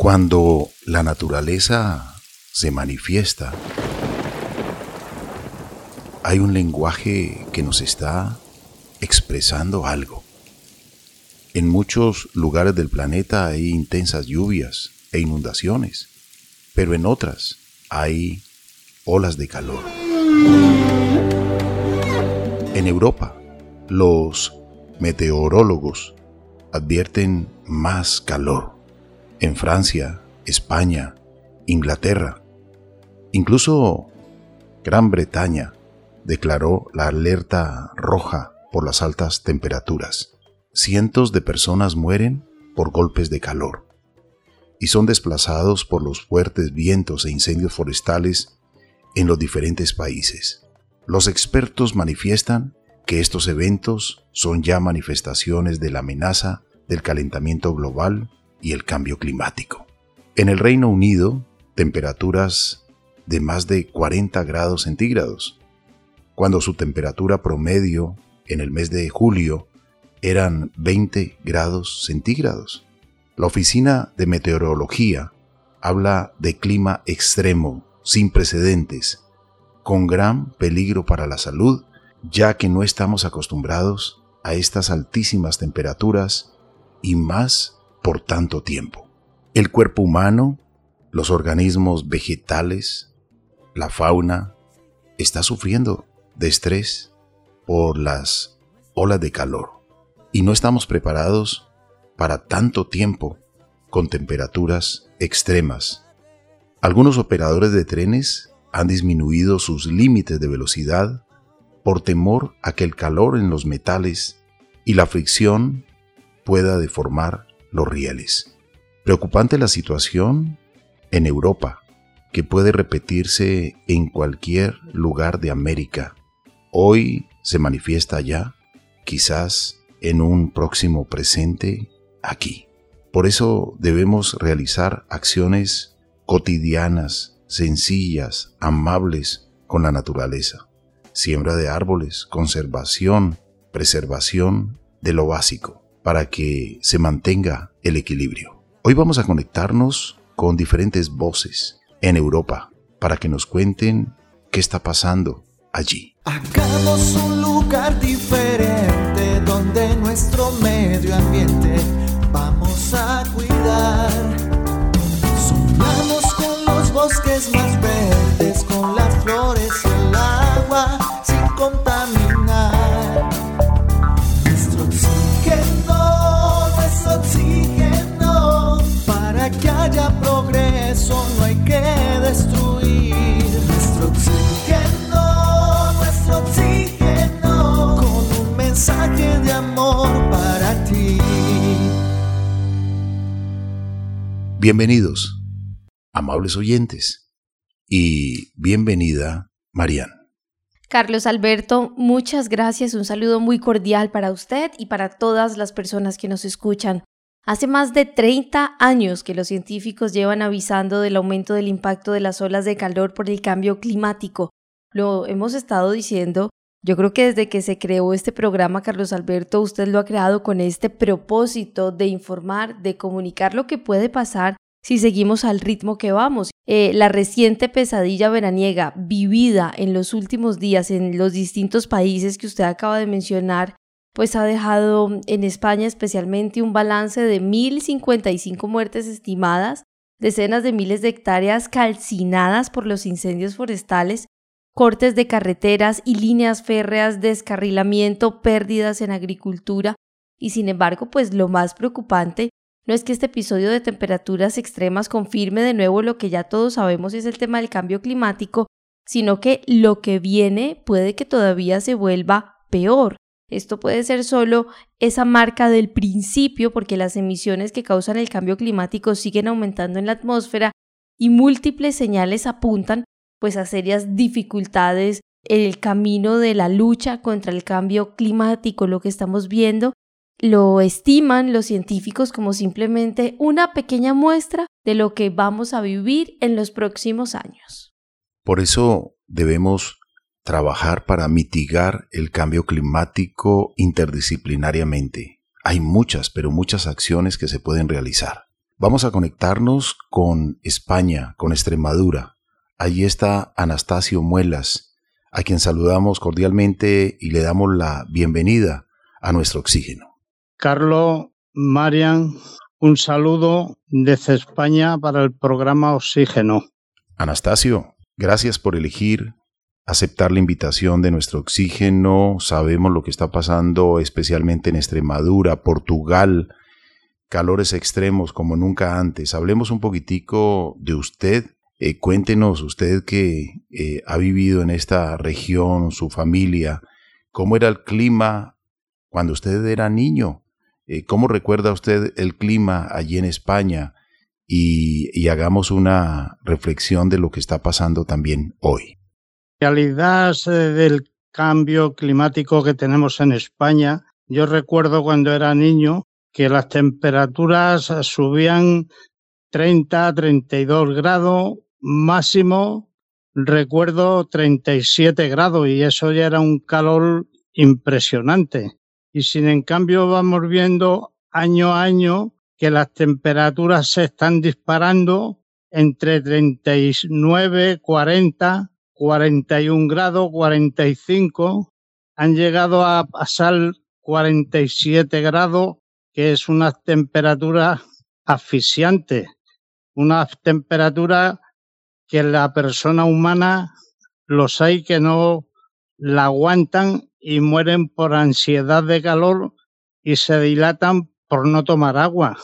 Cuando la naturaleza se manifiesta, hay un lenguaje que nos está expresando algo. En muchos lugares del planeta hay intensas lluvias e inundaciones, pero en otras hay olas de calor. En Europa, los meteorólogos advierten más calor. En Francia, España, Inglaterra, incluso Gran Bretaña declaró la alerta roja por las altas temperaturas. Cientos de personas mueren por golpes de calor y son desplazados por los fuertes vientos e incendios forestales en los diferentes países. Los expertos manifiestan que estos eventos son ya manifestaciones de la amenaza del calentamiento global y el cambio climático. En el Reino Unido, temperaturas de más de 40 grados centígrados, cuando su temperatura promedio en el mes de julio eran 20 grados centígrados. La Oficina de Meteorología habla de clima extremo, sin precedentes, con gran peligro para la salud, ya que no estamos acostumbrados a estas altísimas temperaturas y más por tanto tiempo. El cuerpo humano, los organismos vegetales, la fauna, está sufriendo de estrés por las olas de calor y no estamos preparados para tanto tiempo con temperaturas extremas. Algunos operadores de trenes han disminuido sus límites de velocidad por temor a que el calor en los metales y la fricción pueda deformar los rieles. Preocupante la situación en Europa, que puede repetirse en cualquier lugar de América. Hoy se manifiesta ya, quizás en un próximo presente aquí. Por eso debemos realizar acciones cotidianas, sencillas, amables con la naturaleza. Siembra de árboles, conservación, preservación de lo básico, para que se mantenga el equilibrio. Hoy vamos a conectarnos con diferentes voces en Europa para que nos cuenten qué está pasando allí. Hagamos un lugar diferente donde nuestro medio ambiente vamos a cuidar. Sonamos con los bosques más verdes, con las flores y el agua sin contaminar. Haya progreso no hay que destruir. Nuestro oxígeno, nuestro oxígeno, con un mensaje de amor para ti. Bienvenidos, amables oyentes, y bienvenida, Marian. Carlos Alberto, muchas gracias. Un saludo muy cordial para usted y para todas las personas que nos escuchan. Hace más de 30 años que los científicos llevan avisando del aumento del impacto de las olas de calor por el cambio climático. Lo hemos estado diciendo. Yo creo que desde que se creó este programa, Carlos Alberto, usted lo ha creado con este propósito de informar, de comunicar lo que puede pasar si seguimos al ritmo que vamos. Eh, la reciente pesadilla veraniega vivida en los últimos días en los distintos países que usted acaba de mencionar, pues ha dejado en España especialmente un balance de 1.055 muertes estimadas, decenas de miles de hectáreas calcinadas por los incendios forestales, cortes de carreteras y líneas férreas, descarrilamiento, pérdidas en agricultura, y sin embargo, pues lo más preocupante no es que este episodio de temperaturas extremas confirme de nuevo lo que ya todos sabemos es el tema del cambio climático, sino que lo que viene puede que todavía se vuelva peor. Esto puede ser solo esa marca del principio porque las emisiones que causan el cambio climático siguen aumentando en la atmósfera y múltiples señales apuntan pues a serias dificultades en el camino de la lucha contra el cambio climático. Lo que estamos viendo lo estiman los científicos como simplemente una pequeña muestra de lo que vamos a vivir en los próximos años. Por eso debemos trabajar para mitigar el cambio climático interdisciplinariamente. Hay muchas, pero muchas acciones que se pueden realizar. Vamos a conectarnos con España, con Extremadura. Allí está Anastasio Muelas, a quien saludamos cordialmente y le damos la bienvenida a nuestro oxígeno. Carlos, Marian, un saludo desde España para el programa Oxígeno. Anastasio, gracias por elegir aceptar la invitación de nuestro oxígeno. Sabemos lo que está pasando especialmente en Extremadura, Portugal, calores extremos como nunca antes. Hablemos un poquitico de usted. Eh, cuéntenos usted que eh, ha vivido en esta región, su familia, cómo era el clima cuando usted era niño. Eh, ¿Cómo recuerda usted el clima allí en España? y hagamos una reflexión de lo que está pasando también hoy. Realidad del cambio climático que tenemos en España, yo recuerdo cuando era niño que las temperaturas subían 30, 32 grados, máximo recuerdo 37 grados y eso ya era un calor impresionante. Y sin en cambio vamos viendo año a año que las temperaturas se están disparando entre 39, 40, 41 grados, 45, han llegado a pasar 47 grados que es una temperatura asfixiante, una temperatura que la persona humana los hay que no la aguantan y mueren por ansiedad de calor y se dilatan por no tomar agua.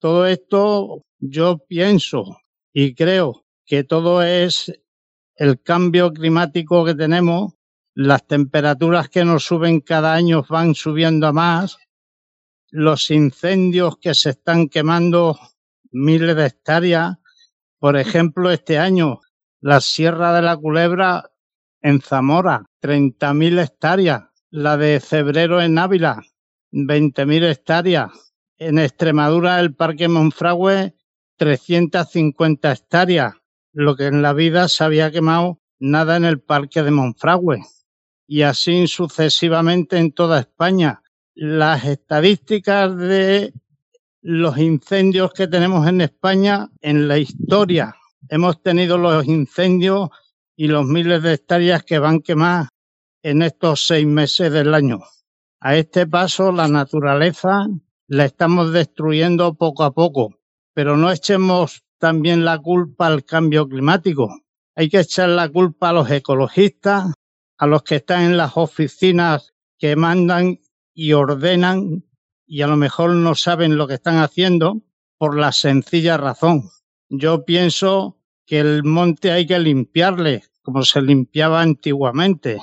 Todo esto yo pienso y creo que todo es el cambio climático que tenemos, las temperaturas que nos suben cada año van subiendo a más los incendios que se están quemando miles de hectáreas. Por ejemplo, este año, la Sierra de la Culebra en Zamora, 30.000 hectáreas. La de Febrero en Ávila, 20.000 hectáreas. En Extremadura, el Parque Monfragüe, 350 hectáreas. Lo que en la vida se había quemado nada en el Parque de Monfragüe. Y así sucesivamente en toda España las estadísticas de los incendios que tenemos en España en la historia. Hemos tenido los incendios y los miles de hectáreas que van quemar en estos seis meses del año. A este paso, la naturaleza la estamos destruyendo poco a poco, pero no echemos también la culpa al cambio climático. Hay que echar la culpa a los ecologistas, a los que están en las oficinas que mandan y ordenan y a lo mejor no saben lo que están haciendo por la sencilla razón. Yo pienso que el monte hay que limpiarle como se limpiaba antiguamente,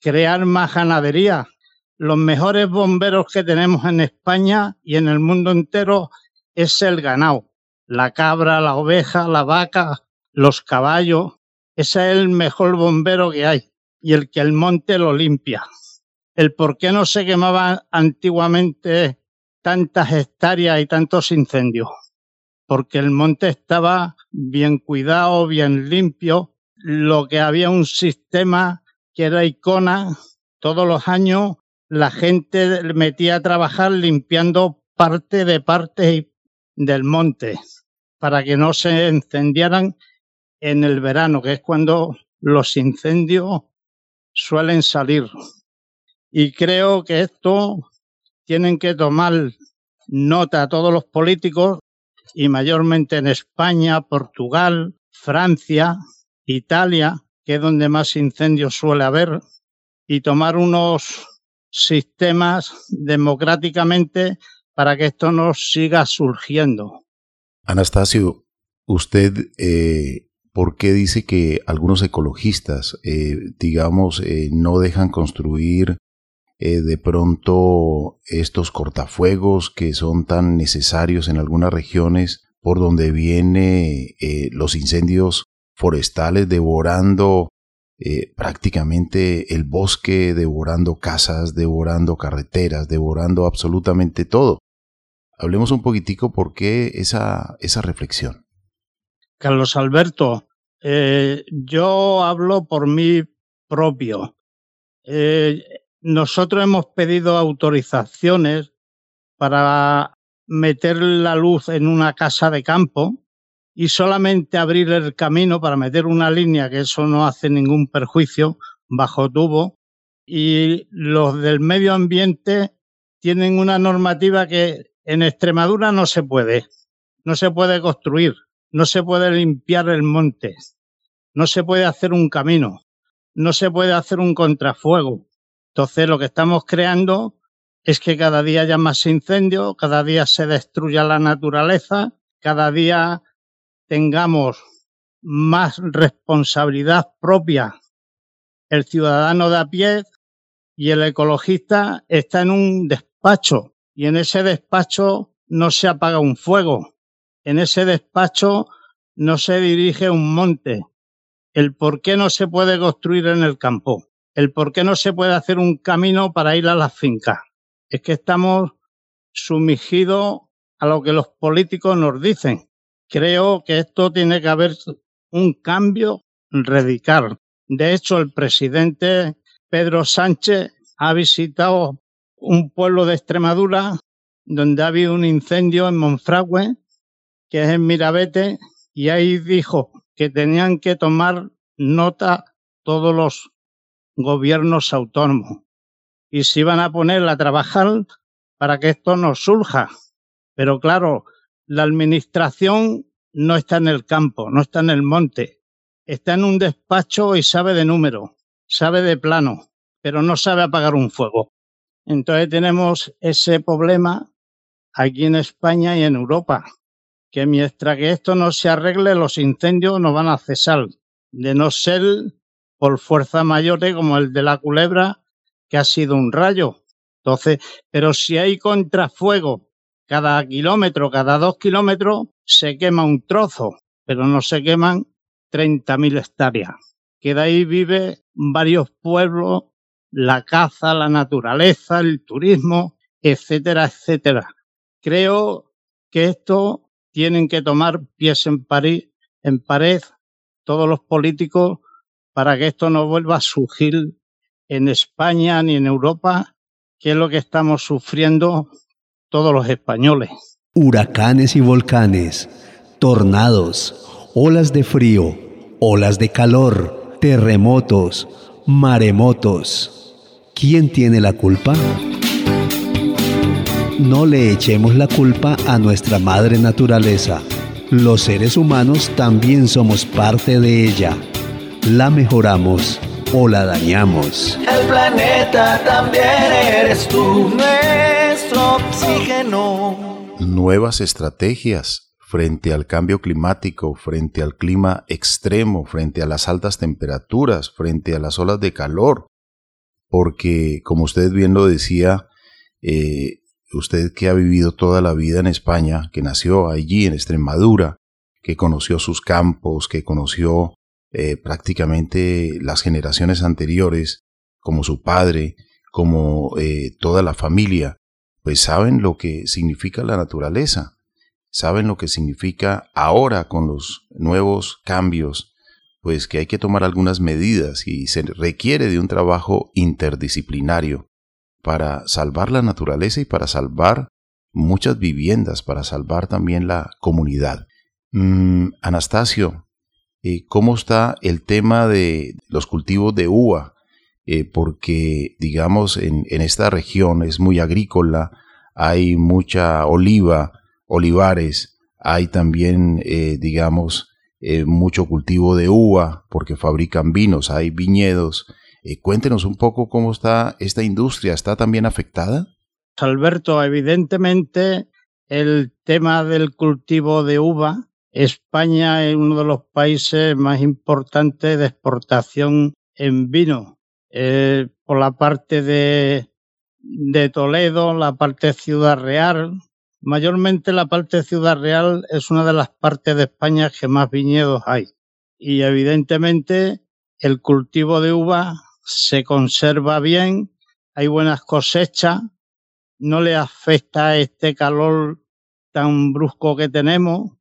crear más ganadería. Los mejores bomberos que tenemos en España y en el mundo entero es el ganado, la cabra, la oveja, la vaca, los caballos. Ese es el mejor bombero que hay y el que el monte lo limpia el por qué no se quemaban antiguamente tantas hectáreas y tantos incendios. Porque el monte estaba bien cuidado, bien limpio, lo que había un sistema que era icona, todos los años la gente metía a trabajar limpiando parte de parte del monte para que no se encendieran en el verano, que es cuando los incendios suelen salir. Y creo que esto tienen que tomar nota todos los políticos y mayormente en España, Portugal, Francia, Italia, que es donde más incendios suele haber, y tomar unos sistemas democráticamente para que esto no siga surgiendo. Anastasio, usted, eh, ¿por qué dice que algunos ecologistas, eh, digamos, eh, no dejan construir eh, de pronto estos cortafuegos que son tan necesarios en algunas regiones por donde vienen los incendios forestales devorando prácticamente el bosque, devorando casas, devorando carreteras, devorando absolutamente todo. Hablemos un poquitico por qué esa, esa reflexión. Carlos Alberto, yo hablo por mí propio. Nosotros hemos pedido autorizaciones para meter la luz en una casa de campo y solamente abrir el camino para meter una línea, que eso no hace ningún perjuicio, bajo tubo. Y los del medio ambiente tienen una normativa que en Extremadura no se puede. No se puede construir, no se puede limpiar el monte, no se puede hacer un camino, no se puede hacer un contrafuego. Entonces lo que estamos creando es que cada día haya más incendios, cada día se destruya la naturaleza, cada día tengamos más responsabilidad propia. El ciudadano de a pie y el ecologista está en un despacho y en ese despacho no se apaga un fuego, en ese despacho no se dirige un monte, el por qué no se puede construir en el campo, el por qué no se puede hacer un camino para ir a las fincas. Es que estamos sumigidos a lo que los políticos nos dicen. Creo que esto tiene que haber un cambio radical. De hecho, el presidente Pedro Sánchez ha visitado un pueblo de Extremadura donde ha habido un incendio en Monfragüe, que es en Mirabete, y ahí dijo que tenían que tomar nota todos los gobiernos autónomos y se iban a poner a trabajar para que esto no surja. Pero claro, la administración no está en el campo, no está en el monte, está en un despacho y sabe de número, sabe de plano, pero no sabe apagar un fuego. Entonces tenemos ese problema aquí en España y en Europa que mientras que esto no se arregle, los incendios no van a cesar, de no ser por fuerza mayores como el de la culebra, que ha sido un rayo. Entonces, pero si hay contrafuego cada kilómetro, cada dos kilómetros, se quema un trozo, pero no se queman 30.000 hectáreas. Que de ahí vive varios pueblos, la caza, la naturaleza, el turismo, etcétera, etcétera. Creo que esto tienen que tomar pies en, en pared todos los políticos para que esto no vuelva a surgir en España ni en Europa, que es lo que estamos sufriendo todos los españoles. Huracanes y volcanes, tornados, olas de frío, olas de calor, terremotos, maremotos. ¿Quién tiene la culpa? No le echemos la culpa a nuestra madre naturaleza. Los seres humanos también somos parte de ella. La mejoramos o la dañamos. El planeta también eres tú, nuestro oxígeno. Nuevas estrategias frente al cambio climático, frente al clima extremo, frente a las altas temperaturas, frente a las olas de calor. Porque, como usted bien lo decía, eh, usted que ha vivido toda la vida en España, que nació allí en Extremadura, que conoció sus campos, que conoció eh, prácticamente las generaciones anteriores, como su padre, como eh, toda la familia, pues saben lo que significa la naturaleza, saben lo que significa ahora con los nuevos cambios, pues que hay que tomar algunas medidas y se requiere de un trabajo interdisciplinario para salvar la naturaleza y para salvar muchas viviendas, para salvar también la comunidad. Mm, Anastasio, eh, ¿cómo está el tema de los cultivos de uva? Eh, porque, digamos, en, esta región es muy agrícola, hay mucha oliva, olivares, hay también, eh, digamos, mucho cultivo de uva, porque fabrican vinos, hay viñedos. Eh, cuéntenos un poco cómo está esta industria. ¿Está también afectada? Alberto, evidentemente el tema del cultivo de uva, España es uno de los países más importantes de exportación en vino. Eh, por la parte de, de Toledo, la parte de Ciudad Real, mayormente la parte de Ciudad Real es una de las partes de España que más viñedos hay. Y evidentemente el cultivo de uva se conserva bien, hay buenas cosechas, no le afecta este calor tan brusco que tenemos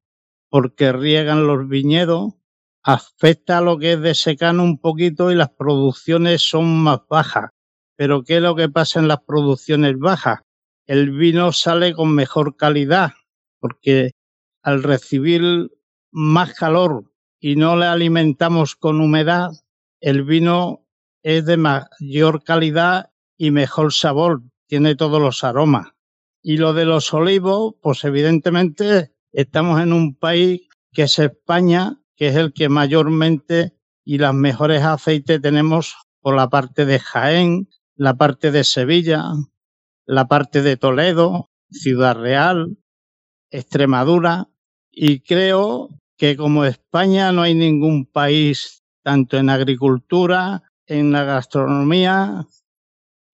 porque riegan los viñedos, afecta a lo que es de secano un poquito y las producciones son más bajas. Pero ¿qué es lo que pasa en las producciones bajas? El vino sale con mejor calidad, porque al recibir más calor y no le alimentamos con humedad, el vino es de mayor calidad y mejor sabor, tiene todos los aromas. Y lo de los olivos, pues evidentemente estamos en un país que es España, que es el que mayormente y las mejores aceites tenemos por la parte de Jaén, la parte de Sevilla, la parte de Toledo, Ciudad Real, Extremadura, y creo que como España no hay ningún país, tanto en agricultura, en la gastronomía,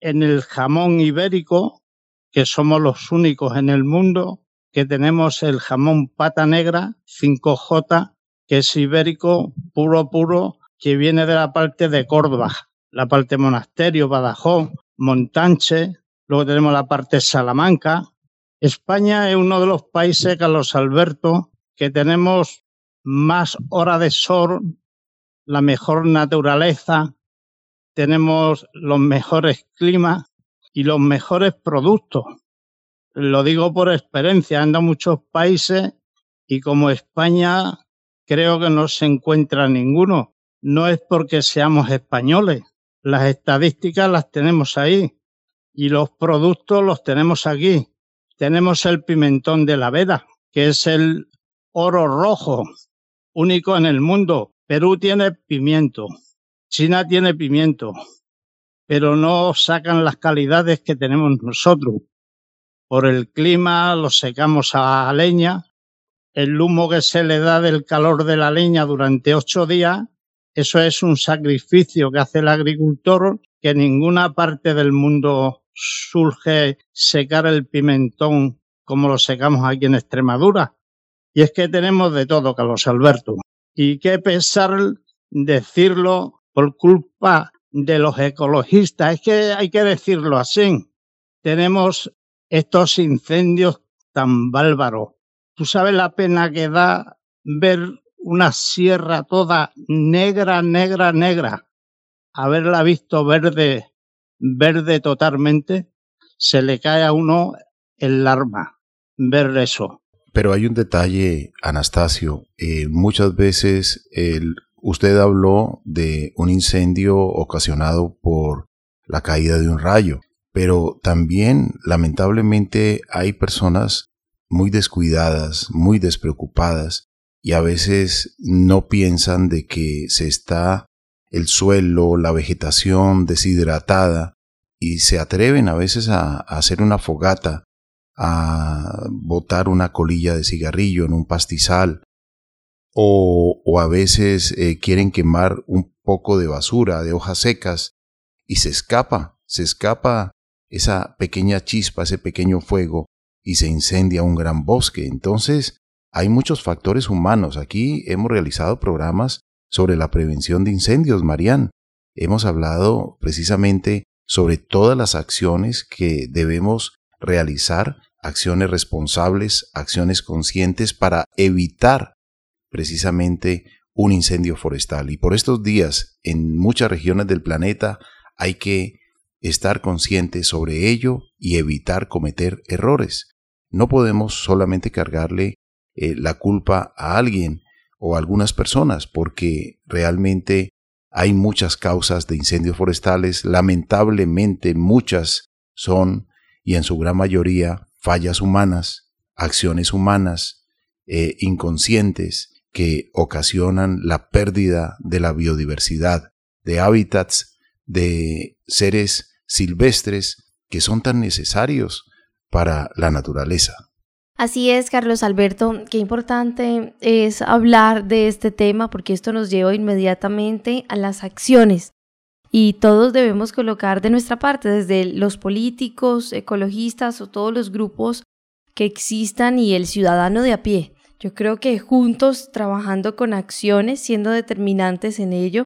en el jamón ibérico, que somos los únicos en el mundo, que tenemos el jamón pata negra 5J, que es ibérico puro, puro, que viene de la parte de Córdoba, la parte Monasterio, Badajoz, Montanche, luego tenemos la parte Salamanca. España es uno de los países, Carlos Alberto, que tenemos más hora de sol, la mejor naturaleza, tenemos los mejores climas y los mejores productos. Lo digo por experiencia, ando a muchos países y como España creo que no se encuentra ninguno. No es porque seamos españoles, las estadísticas las tenemos ahí y los productos los tenemos aquí. Tenemos el pimentón de la veda, que es el oro rojo, único en el mundo. Perú tiene pimiento, China tiene pimiento, pero no sacan las calidades que tenemos nosotros. Por el clima lo secamos a leña, el humo que se le da del calor de la leña durante ocho días eso es un sacrificio que hace el agricultor que ninguna parte del mundo surge secar el pimentón como lo secamos aquí en Extremadura. Y es que tenemos de todo, Carlos Alberto. Y qué pesar decirlo por culpa de los ecologistas. Es que hay que decirlo así. Tenemos estos incendios tan bárbaros. Tú sabes la pena que da ver una sierra toda negra, negra, negra, haberla visto verde, verde totalmente, se le cae a uno el arma ver eso. Pero hay un detalle, Anastasio. Eh, muchas veces usted habló de un incendio ocasionado por la caída de un rayo, pero también lamentablemente hay personas muy descuidadas, muy despreocupadas, y a veces no piensan de que se está el suelo, la vegetación deshidratada y se atreven a veces a, hacer una fogata, a botar una colilla de cigarrillo en un pastizal o, a veces eh, quieren quemar un poco de basura, de hojas secas y se escapa, se escapa esa pequeña chispa, ese pequeño fuego y se incendia un gran bosque. Entonces, hay muchos factores humanos. Aquí hemos realizado programas sobre la prevención de incendios, Marían. Hemos hablado precisamente sobre todas las acciones que debemos realizar, acciones responsables, acciones conscientes para evitar precisamente un incendio forestal. Y por estos días, en muchas regiones del planeta, hay que estar conscientes sobre ello y evitar cometer errores. No podemos solamente cargarle eh, la culpa a alguien o algunas personas, porque realmente hay muchas causas de incendios forestales, lamentablemente muchas son, y en su gran mayoría, fallas humanas, acciones humanas, eh, inconscientes, que ocasionan la pérdida de la biodiversidad, de hábitats, de seres silvestres que son tan necesarios para la naturaleza. Así es, Carlos Alberto, qué importante es hablar de este tema porque esto nos lleva inmediatamente a las acciones y todos debemos colocar de nuestra parte, desde los políticos, ecologistas o todos los grupos que existan y el ciudadano de a pie. Yo creo que juntos, trabajando con acciones, siendo determinantes en ello,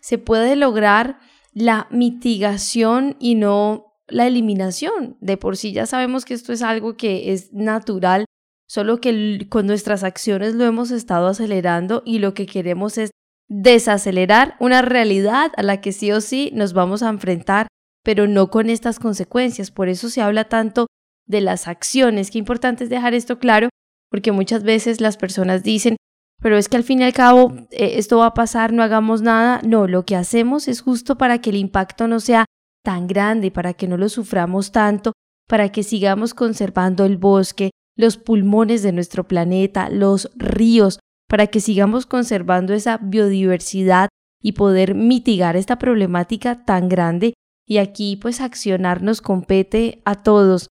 se puede lograr la mitigación y no la eliminación. De por sí ya sabemos que esto es algo que es natural, solo que con nuestras acciones lo hemos estado acelerando y lo que queremos es desacelerar una realidad a la que sí o sí nos vamos a enfrentar, pero no con estas consecuencias. Por eso se habla tanto de las acciones. Qué importante es dejar esto claro porque muchas veces las personas dicen, pero es que al fin y al cabo eh, esto va a pasar, no hagamos nada. No, lo que hacemos es justo para que el impacto no sea tan grande, para que no lo suframos tanto, para que sigamos conservando el bosque, los pulmones de nuestro planeta, los ríos, para que sigamos conservando esa biodiversidad y poder mitigar esta problemática tan grande. Y aquí pues accionar nos compete a todos.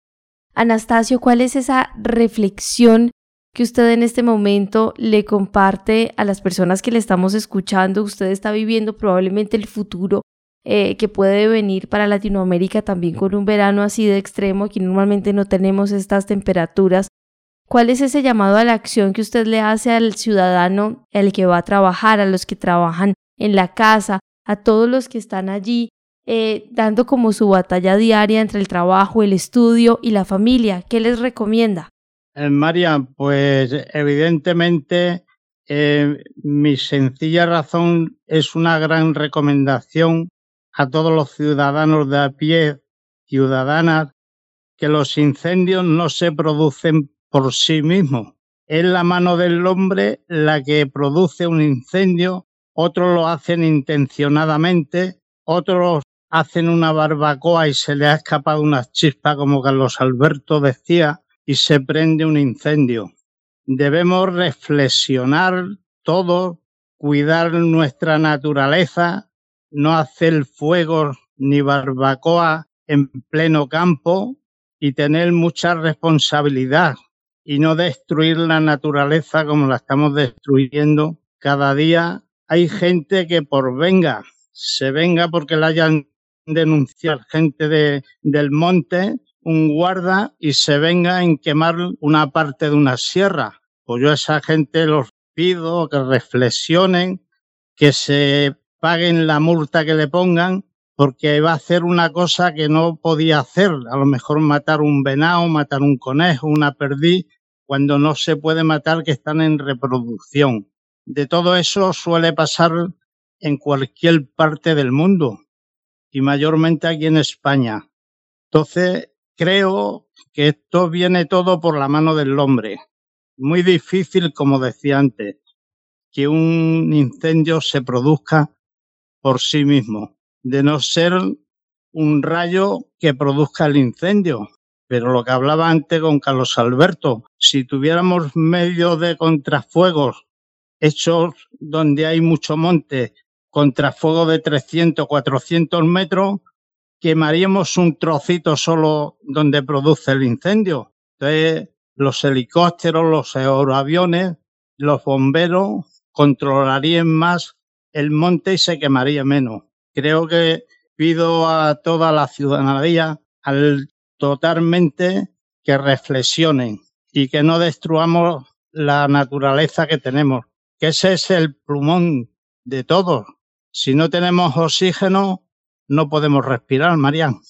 Anastasio, ¿cuál es esa reflexión que usted en este momento le comparte a las personas que le estamos escuchando? Usted está viviendo probablemente el futuro eh, que puede venir para Latinoamérica también con un verano así de extremo. Aquí normalmente no tenemos estas temperaturas. ¿Cuál es ese llamado a la acción que usted le hace al ciudadano, el que va a trabajar, a los que trabajan en la casa, a todos los que están allí eh, dando como su batalla diaria entre el trabajo, el estudio y la familia. ¿Qué les recomienda? Eh, María, pues evidentemente eh, mi sencilla razón es una gran recomendación a todos los ciudadanos de a pie, ciudadanas, que los incendios no se producen por sí mismos. Es la mano del hombre la que produce un incendio, otros lo hacen intencionadamente, otros hacen una barbacoa y se le ha escapado una chispa, como Carlos Alberto decía, y se prende un incendio. Debemos reflexionar todo, cuidar nuestra naturaleza, no hacer fuego ni barbacoa en pleno campo y tener mucha responsabilidad y no destruir la naturaleza como la estamos destruyendo cada día. Hay gente que por venga, se venga porque la hayan denunciar gente de, del monte, un guarda, y se venga en quemar una parte de una sierra. Pues yo a esa gente los pido que reflexionen, que se paguen la multa que le pongan, porque va a hacer una cosa que no podía hacer, a lo mejor matar un venado, matar un conejo, una perdiz, cuando no se puede matar que están en reproducción. De todo eso suele pasar en cualquier parte del mundo y mayormente aquí en España. Entonces, creo que esto viene todo por la mano del hombre. Muy difícil, como decía antes, que un incendio se produzca por sí mismo, de no ser un rayo que produzca el incendio. Pero lo que hablaba antes con Carlos Alberto, si tuviéramos medios de contrafuegos hechos donde hay mucho monte contrafuego de 300, 400 metros, quemaríamos un trocito solo donde produce el incendio. Entonces, los helicópteros, los aeroaviones, los bomberos controlarían más el monte se quemaría menos. Creo que pido a toda la ciudadanía al totalmente que reflexionen y que no destruamos la naturaleza que tenemos, que ese es el plumón de todos, si no tenemos oxígeno, no podemos respirar, Marian.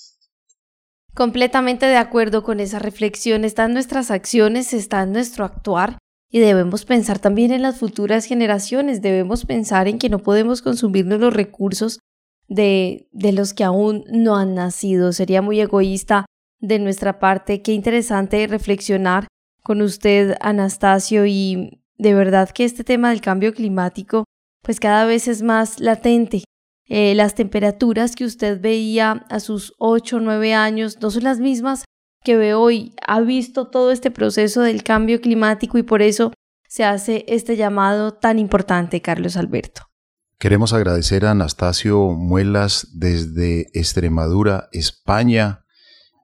Completamente de acuerdo con esa reflexión. Están nuestras acciones, está nuestro actuar y debemos pensar también en las futuras generaciones. Debemos pensar en que no podemos consumirnos los recursos de, de los que aún no han nacido. Sería muy egoísta de nuestra parte. Qué interesante reflexionar con usted, Anastasio, y de verdad que este tema del cambio climático pues cada vez es más latente. Eh, las temperaturas que usted veía a sus 8 o 9 años no son las mismas que ve hoy. Ha visto todo este proceso del cambio climático y por eso se hace este llamado tan importante, Carlos Alberto. Queremos agradecer a Anastasio Muelas desde Extremadura, España,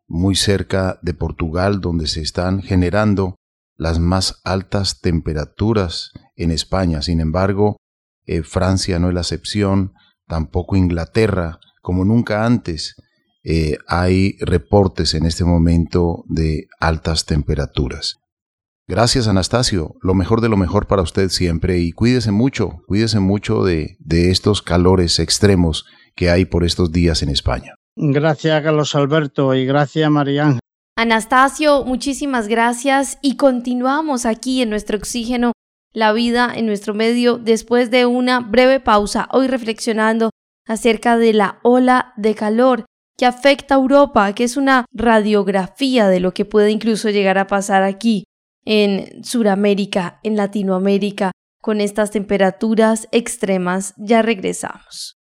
muy cerca de Portugal, donde se están generando las más altas temperaturas en España. Sin embargo, eh, Francia no es la excepción, tampoco Inglaterra, como nunca antes. Eh, hay reportes en este momento de altas temperaturas. Gracias Anastasio, lo mejor de lo mejor para usted siempre y cuídese mucho, cuídese mucho de, de estos calores extremos que hay por estos días en España. Gracias Carlos Alberto y gracias María Anastasio, muchísimas gracias y continuamos aquí en nuestro oxígeno la vida en nuestro medio después de una breve pausa, hoy reflexionando acerca de la ola de calor que afecta a Europa, que es una radiografía de lo que puede incluso llegar a pasar aquí en Sudamérica, en Latinoamérica, con estas temperaturas extremas. Ya regresamos.